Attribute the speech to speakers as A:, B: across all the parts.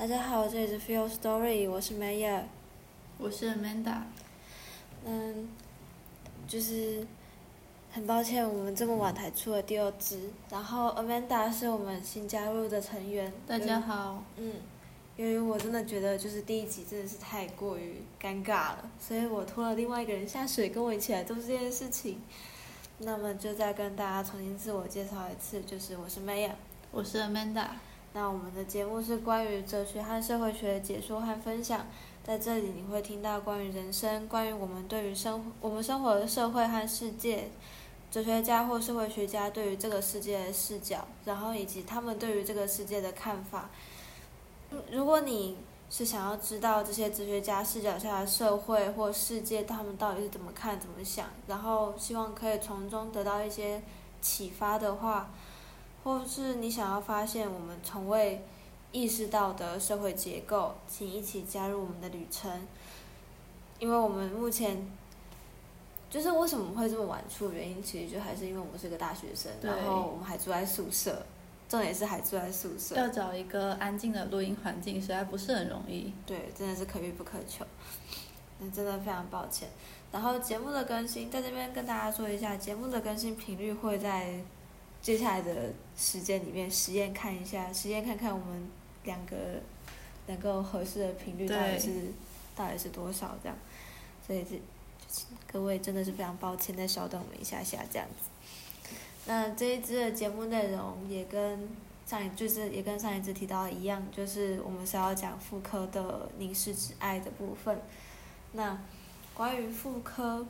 A: 大家好，这里是 Feel Story，我是 Maya。
B: 我是 Amanda。
A: 嗯，就是很抱歉，我们这么晚才出了第二支。然后 Amanda 是我们新加入的成员。
B: 大家好。
A: 嗯，由于我真的觉得就是第一集真的是太过于尴尬了，所以我拖了另外一个人下水，跟我一起来做这件事情。那么就再跟大家重新自我介绍一次，就是我是 Maya，
B: 我是 Amanda。
A: 那我们的节目是关于哲学和社会学的解说和分享，在这里你会听到关于人生、关于我们对于生我们生活的社会和世界，哲学家或社会学家对于这个世界的视角，然后以及他们对于这个世界的看法。如果你是想要知道这些哲学家视角下的社会或世界，他们到底是怎么看、怎么想，然后希望可以从中得到一些启发的话，或是你想要发现我们从未意识到的社会结构，请一起加入我们的旅程。因为我们目前就是为什么会这么晚出的原因，其实就还是因为我们是个大学生，然后我们还住在宿舍。重点是还住在宿舍，
B: 要找一个安静的录音环境，实在不是很容易。
A: 对，真的是可遇不可求。那真的非常抱歉。然后节目的更新，在这边跟大家说一下，节目的更新频率会在接下来的时间里面实验看一下，实验看看我们两个能够合适的频率到底是到底是多少这样。所以这各位真的是非常抱歉，再稍等我们一下下这样子。那这一支的节目内容也跟上一就是也跟上一次提到的一样，就是我们是要讲妇科的凝视之爱的部分。那关于妇科，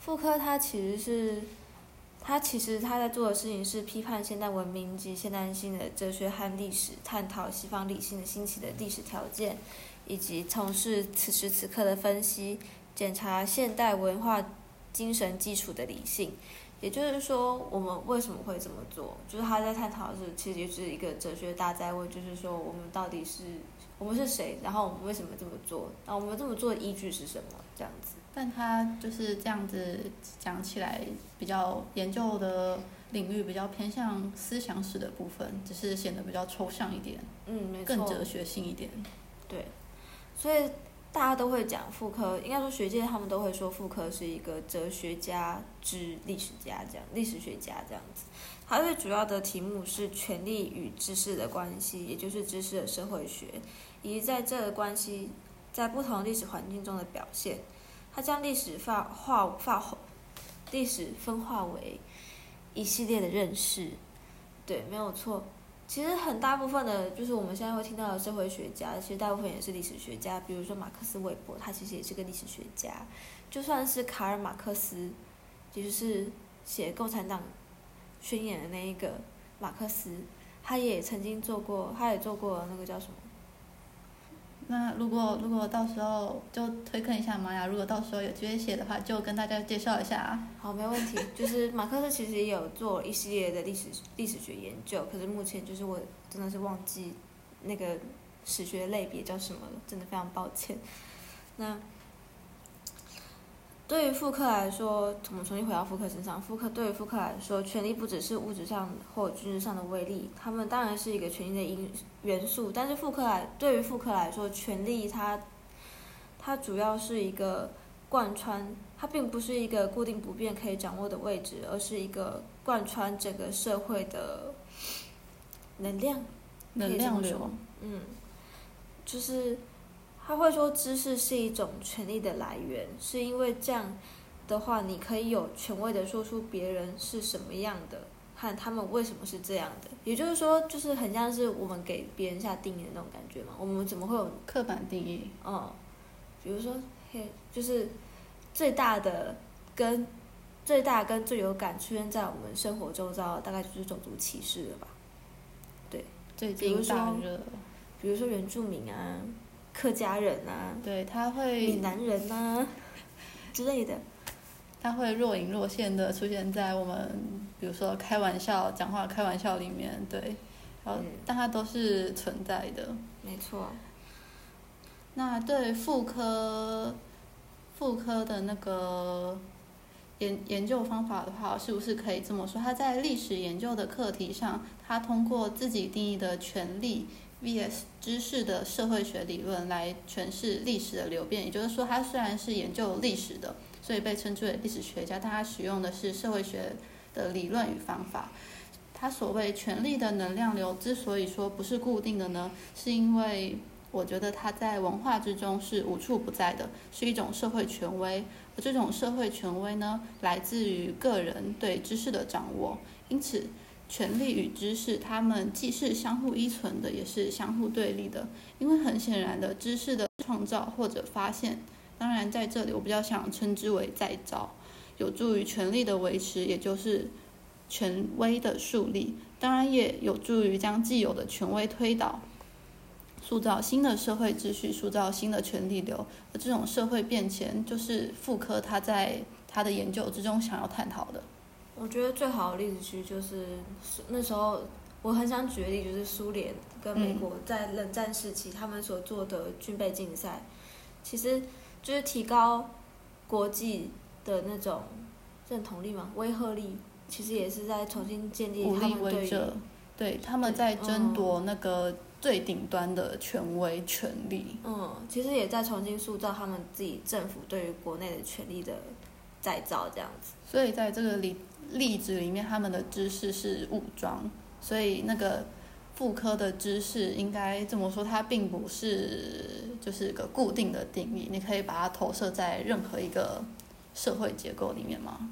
A: 妇科它其实是，他其实他在做的事情是批判现代文明及现代性的哲学和历史，探讨西方理性的兴起的历史条件，以及从事此时此刻的分析，检查现代文化精神基础的理性。也就是说，我们为什么会这么做？就是他在探讨的是，其实就是一个哲学大灾问，就是说我们到底是我们是谁，然后我们为什么这么做？那我们这么做的依据是什么？这样子。
B: 但他就是这样子讲起来，比较研究的领域比较偏向思想史的部分，只是显得比较抽象一点，
A: 嗯，没
B: 错，更哲学性一点。
A: 对，所以。大家都会讲妇科，应该说学界他们都会说妇科是一个哲学家之历史家这样，历史学家这样子。它最主要的题目是权力与知识的关系，也就是知识的社会学，以及在这个关系在不同历史环境中的表现。它将历史化化化，历史分化为一系列的认识，对，没有错。其实很大部分的，就是我们现在会听到的社会学家，其实大部分也是历史学家。比如说马克思韦伯，他其实也是个历史学家。就算是卡尔马克思，其实是写《共产党宣言》的那一个马克思，他也曾经做过，他也做过那个叫什么？
B: 那如果如果到时候就推坑一下玛雅，如果到时候有机会写的话，就跟大家介绍一下。
A: 好，没问题。就是马克思其实也有做一系列的历史历史学研究，可是目前就是我真的是忘记那个史学类别叫什么了，真的非常抱歉。那。对于复刻来说，我们重新回到复刻身上。复刻对于复刻来说，权力不只是物质上或军事上的威力，他们当然是一个权力的因元素。但是复刻来对于复刻来说，权力它它主要是一个贯穿，它并不是一个固定不变可以掌握的位置，而是一个贯穿整个社会的能量，
B: 能量流。
A: 嗯，就是。他会说，知识是一种权力的来源，是因为这样的话，你可以有权威的说出别人是什么样的，和他们为什么是这样的。也就是说，就是很像是我们给别人下定义的那种感觉嘛。我们怎么会有
B: 刻板定义？
A: 嗯，比如说，嘿，就是最大的跟最大跟最有感出现在我们生活周遭，大概就是种族歧视了吧？对，
B: 最近大热，
A: 比如说原住民啊。客家人啊，
B: 对他会
A: 闽南人呐之类的，
B: 他会若隐若现的出现在我们，比如说开玩笑、讲话开玩笑里面，对，然后但他都是存在的。
A: 没错。
B: 那对妇科，妇科的那个研研究方法的话，是不是可以这么说？他在历史研究的课题上，他通过自己定义的权利 vs 知识的社会学理论来诠释历史的流变。也就是说，他虽然是研究历史的，所以被称之为历史学家，但他使用的是社会学的理论与方法。他所谓权力的能量流之所以说不是固定的呢，是因为我觉得它在文化之中是无处不在的，是一种社会权威。而这种社会权威呢，来自于个人对知识的掌握。因此，权力与知识，它们既是相互依存的，也是相互对立的。因为很显然的，知识的创造或者发现，当然在这里我比较想称之为再造，有助于权力的维持，也就是权威的树立。当然也有助于将既有的权威推倒。塑造新的社会秩序，塑造新的权力流，而这种社会变迁，就是妇科他在他的研究之中想要探讨的。
A: 我觉得最好的例子其实就是那时候我很想举的例子，就是苏联跟美国在冷战时期他们所做的军备竞赛，其实就是提高国际的那种认同力嘛，威慑力，其实也是在重新建立他们对
B: 对他们在争夺那个。最顶端的权威权力，
A: 嗯，其实也在重新塑造他们自己政府对于国内的权力的再造，这样子。
B: 所以在这个例例子里面，他们的知识是武装，所以那个妇科的知识应该这么说，它并不是就是个固定的定义，你可以把它投射在任何一个社会结构里面吗？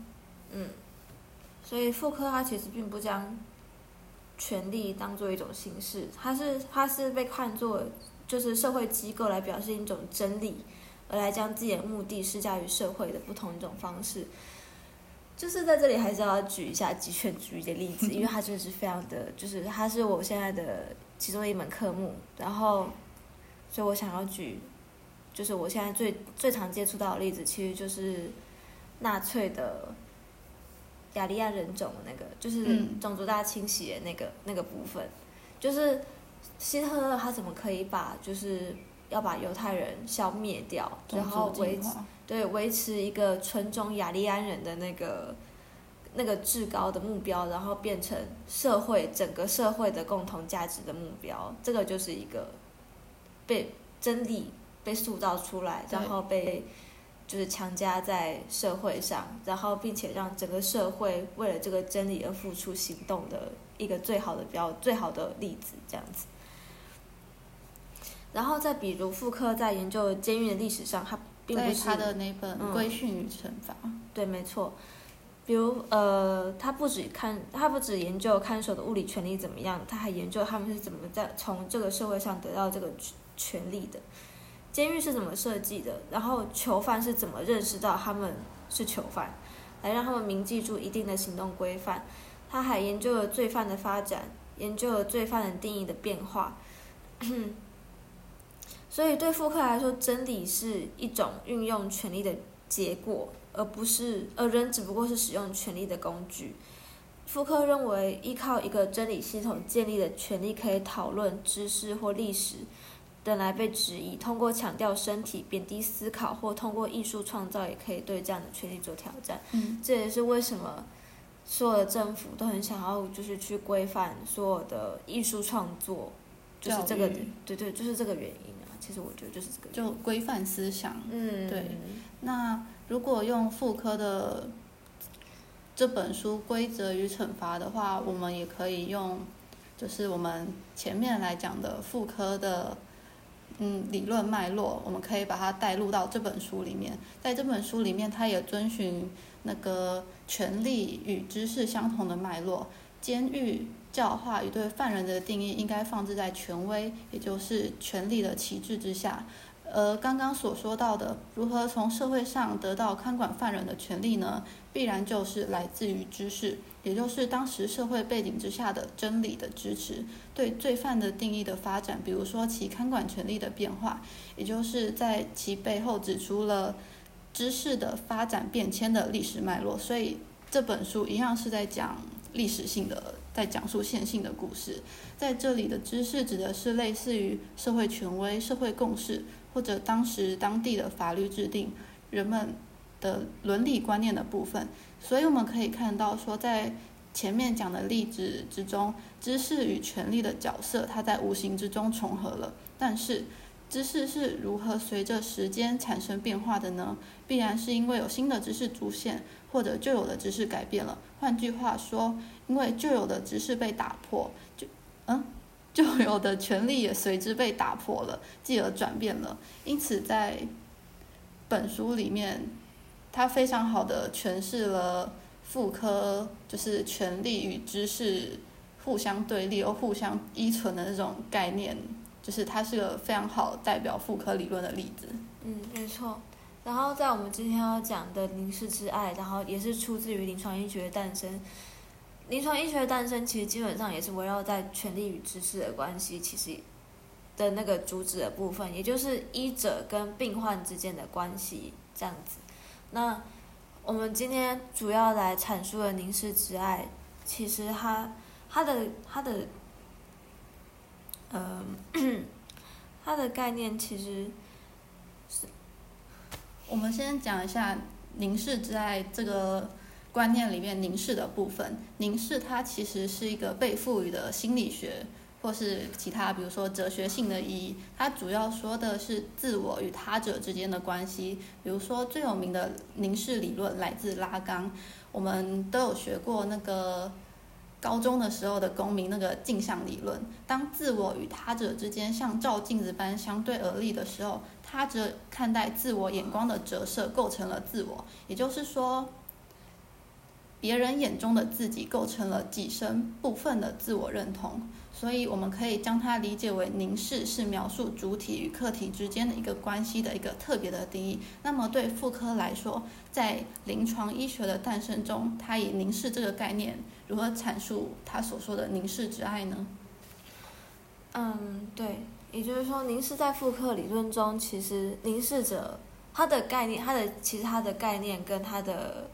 A: 嗯，所以妇科它其实并不将。权力当做一种形式，它是它是被看作就是社会机构来表现一种真理，而来将自己的目的施加于社会的不同一种方式。就是在这里还是要举一下极权主义的例子，因为它真的是非常的，就是它是我现在的其中一门科目，然后，所以我想要举，就是我现在最最常接触到的例子，其实就是纳粹的。雅利安人种的那个，就是种族大清洗的那个那个部分，就是希特勒他怎么可以把就是要把犹太人消灭掉，然后维持对维持一个纯种雅利安人的那个那个至高的目标，然后变成社会整个社会的共同价值的目标，这个就是一个被真理被塑造出来，然后被。就是强加在社会上，然后并且让整个社会为了这个真理而付出行动的一个最好的标最好的例子，这样子。然后再比如妇科在研究监狱的历史上，他并不是
B: 他的那本《规训与惩罚》。
A: 对，没错。比如呃，他不止看，他不止研究看守的物理权利怎么样，他还研究他们是怎么在从这个社会上得到这个权利的。监狱是怎么设计的？然后囚犯是怎么认识到他们是囚犯，来让他们铭记住一定的行动规范。他还研究了罪犯的发展，研究了罪犯的定义的变化。所以对复刻来说，真理是一种运用权力的结果，而不是而人只不过是使用权力的工具。福克认为，依靠一个真理系统建立的权利可以讨论知识或历史。等来被质疑，通过强调身体、贬低思考，或通过艺术创造，也可以对这样的权利做挑战。
B: 嗯，
A: 这也是为什么所有的政府都很想要，就是去规范所有的艺术创作，就是这个，对对，就是这个原因啊。其实我觉得就是这个，
B: 就规范思想。
A: 嗯，
B: 对。那如果用妇科的这本书《规则与惩罚》的话，我们也可以用，就是我们前面来讲的妇科的。嗯，理论脉络，我们可以把它带入到这本书里面。在这本书里面，它也遵循那个权力与知识相同的脉络。监狱教化与对犯人的定义，应该放置在权威，也就是权力的旗帜之下。而刚刚所说到的，如何从社会上得到看管犯人的权利呢？必然就是来自于知识。也就是当时社会背景之下的真理的支持，对罪犯的定义的发展，比如说其看管权力的变化，也就是在其背后指出了知识的发展变迁的历史脉络。所以这本书一样是在讲历史性的，在讲述线性的故事。在这里的知识指的是类似于社会权威、社会共识，或者当时当地的法律制定，人们的伦理观念的部分。所以我们可以看到说，在前面讲的例子之中，知识与权力的角色，它在无形之中重合了。但是，知识是如何随着时间产生变化的呢？必然是因为有新的知识出现，或者旧有的知识改变了。换句话说，因为旧有的知识被打破，就嗯，旧有的权利也随之被打破了，继而转变了。因此，在本书里面，它非常好的诠释了。妇科就是权力与知识互相对立又互相依存的那种概念，就是它是个非常好代表妇科理论的例子。
A: 嗯，没错。然后在我们今天要讲的凝视之爱，然后也是出自于临床医学的诞生。临床医学的诞生其实基本上也是围绕在权力与知识的关系，其实的那个主旨的部分，也就是医者跟病患之间的关系这样子。那我们今天主要来阐述的凝视之爱，其实它它的它的，呃，它的概念其实是，
B: 我们先讲一下凝视之爱这个观念里面凝视的部分。凝视它其实是一个被赋予的心理学。或是其他，比如说哲学性的意义，它主要说的是自我与他者之间的关系。比如说最有名的凝视理论来自拉冈，我们都有学过那个高中的时候的公民那个镜像理论。当自我与他者之间像照镜子般相对而立的时候，他者看待自我眼光的折射构成了自我，也就是说，别人眼中的自己构成了己身部分的自我认同。所以我们可以将它理解为凝视是描述主体与客体之间的一个关系的一个特别的定义。那么对妇科来说，在临床医学的诞生中，它以凝视这个概念如何阐述他所说的凝视之爱呢？
A: 嗯，对，也就是说，凝视在妇科理论中，其实凝视者它的概念，它的其实它的概念跟它的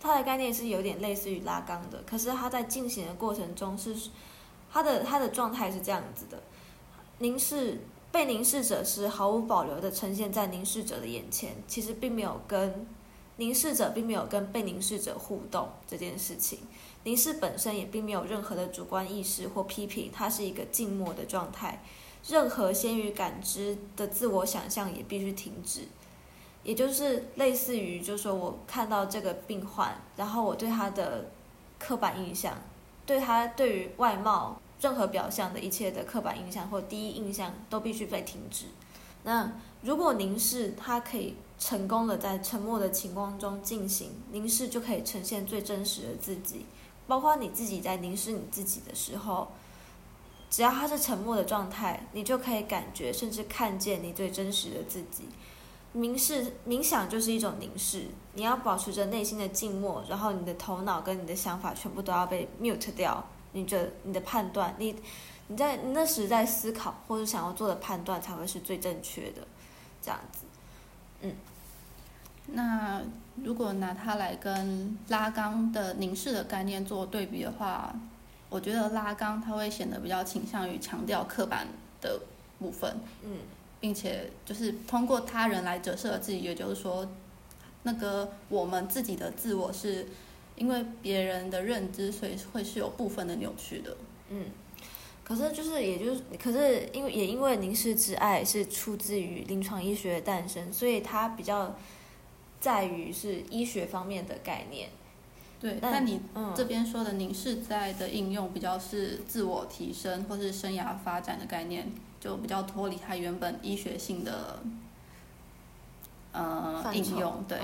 A: 他的概念是有点类似于拉缸的，可是他在进行的过程中是。他的他的状态是这样子的，凝视被凝视者是毫无保留的呈现在凝视者的眼前，其实并没有跟凝视者并没有跟被凝视者互动这件事情，凝视本身也并没有任何的主观意识或批评，它是一个静默的状态，任何先于感知的自我想象也必须停止，也就是类似于，就是说我看到这个病患，然后我对他的刻板印象，对他对于外貌。任何表象的一切的刻板印象或第一印象都必须被停止。那如果凝视它可以成功的在沉默的情况中进行，凝视就可以呈现最真实的自己，包括你自己在凝视你自己的时候，只要它是沉默的状态，你就可以感觉甚至看见你最真实的自己。凝视冥想就是一种凝视，你要保持着内心的静默，然后你的头脑跟你的想法全部都要被 mute 掉。你的你的判断，你你在那时在思考或者想要做的判断才会是最正确的，这样子，嗯。
B: 那如果拿它来跟拉缸的凝视的概念做对比的话，我觉得拉缸它会显得比较倾向于强调刻板的部分，
A: 嗯，
B: 并且就是通过他人来折射自己，也就是说，那个我们自己的自我是。因为别人的认知，所以会是有部分的扭曲的。
A: 嗯，可是就是，也就是，可是因为也因为凝视之爱是出自于临床医学的诞生，所以它比较在于是医学方面的概念。
B: 对，但你这边说的凝视之爱的应用比较是自我提升或是生涯发展的概念，就比较脱离它原本医学性的呃应用。对。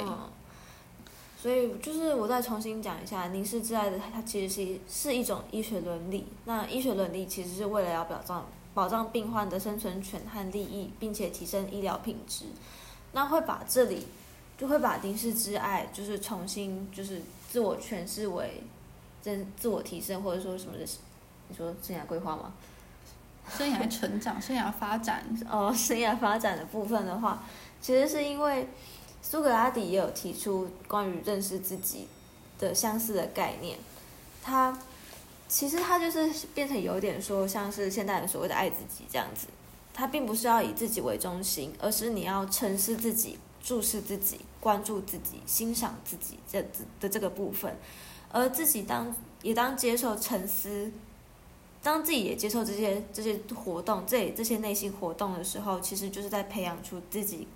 A: 所以就是我再重新讲一下，凝视之爱的它其实是是一种医学伦理。那医学伦理其实是为了要保障保障病患的生存权和利益，并且提升医疗品质。那会把这里就会把凝视之爱就是重新就是自我诠释为真自我提升或者说什么的，你说生涯规划吗？
B: 生涯成长、生涯发展。
A: 哦，生涯发展的部分的话，其实是因为。苏格拉底也有提出关于认识自己的相似的概念，他其实他就是变成有点说像是现代人所谓的爱自己这样子，他并不是要以自己为中心，而是你要沉思自己，注视自己、关注自己、欣赏自己这的这个部分，而自己当也当接受沉思，当自己也接受这些这些活动、这这些内心活动的时候，其实就是在培养出自己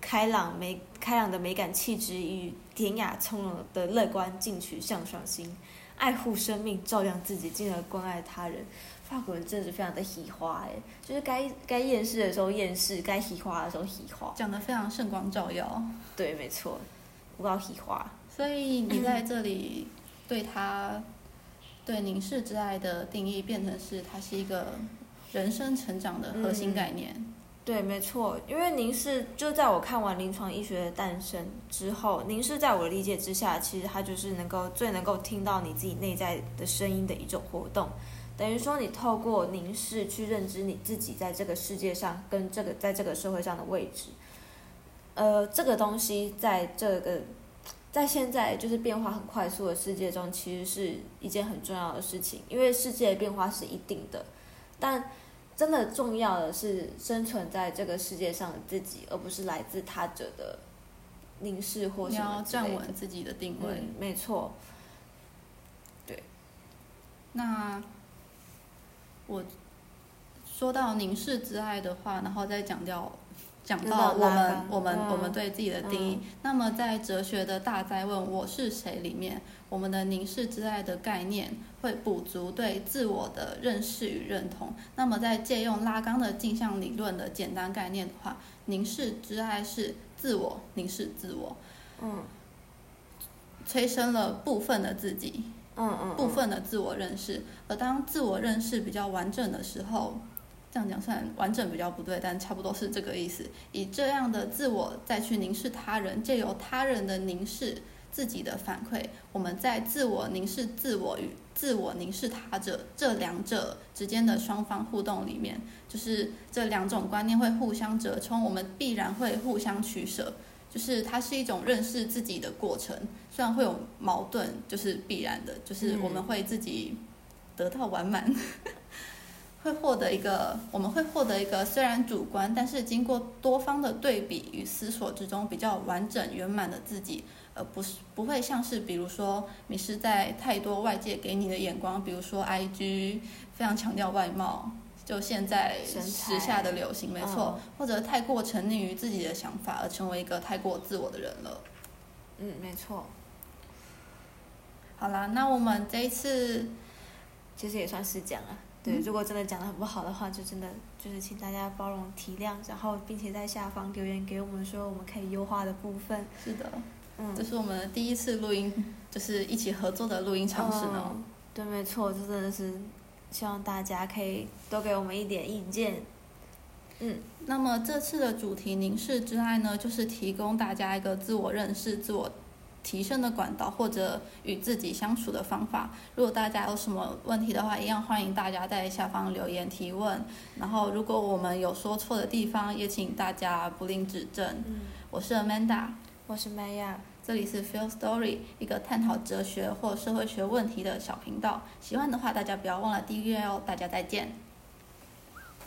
A: 开朗美开朗的美感气质与典雅从容的乐观进取向上心，爱护生命，照亮自己，进而关爱他人。法国人真的是非常的喜花哎，就是该该厌世的时候厌世，该喜花的时候喜花，
B: 讲的非常圣光照耀。
A: 对，没错，不道喜花。
B: 所以你在这里对他对凝视之爱的定义，变成是它是一个人生成长的核心概念。
A: 对，没错，因为凝视就在我看完临床医学的诞生之后，凝视在我的理解之下，其实它就是能够最能够听到你自己内在的声音的一种活动。等于说，你透过凝视去认知你自己在这个世界上跟这个在这个社会上的位置。呃，这个东西在这个在现在就是变化很快速的世界中，其实是一件很重要的事情。因为世界的变化是一定的，但真的重要的是生存在这个世界上的自己，而不是来自他者的凝视或什么
B: 要站稳自己的定位。
A: 没错。对。
B: 那。我说到凝视之爱的话，然后再讲掉，讲到我们我们我们对自己的定义。那么在哲学的大灾问“我是谁”里面，我们的凝视之爱的概念会补足对自我的认识与认同。那么在借用拉冈的镜像理论的简单概念的话，凝视之爱是自我凝视自我，嗯，催生了部分的自己。
A: 嗯嗯，
B: 部分的自我认识，而当自我认识比较完整的时候，这样讲算完整比较不对，但差不多是这个意思。以这样的自我再去凝视他人，借由他人的凝视自己的反馈，我们在自我凝视自我与自我凝视他者这两者之间的双方互动里面，就是这两种观念会互相折冲，我们必然会互相取舍。就是它是一种认识自己的过程，虽然会有矛盾，就是必然的，就是我们会自己得到完满，会获得一个，我们会获得一个虽然主观，但是经过多方的对比与思索之中比较完整圆满的自己，而不是不会像是比如说你是在太多外界给你的眼光，比如说 I G 非常强调外貌。就现在时下的流行，没错，或者太过沉溺于自己的想法，而成为一个太过自我的人了。
A: 嗯，没错。
B: 好啦，那我们这一次
A: 其实也算是讲了。对，如果真的讲的很不好的话，就真的就是请大家包容体谅，然后并且在下方留言给我们说我们可以优化的部分。
B: 是的，嗯，这是我们第一次录音，就是一起合作的录音尝试呢。
A: 对，没错，这真的是。希望大家可以多给我们一点意见。嗯，
B: 那么这次的主题“凝视之爱”呢，就是提供大家一个自我认识、自我提升的管道，或者与自己相处的方法。如果大家有什么问题的话，一样欢迎大家在下方留言提问。然后，如果我们有说错的地方，也请大家不吝指正。
A: 嗯，
B: 我是 Amanda，
A: 我是 Maya。
B: 这里是 Feel Story，一个探讨哲学或社会学问题的小频道。喜欢的话，大家不要忘了订阅哦。大家再见。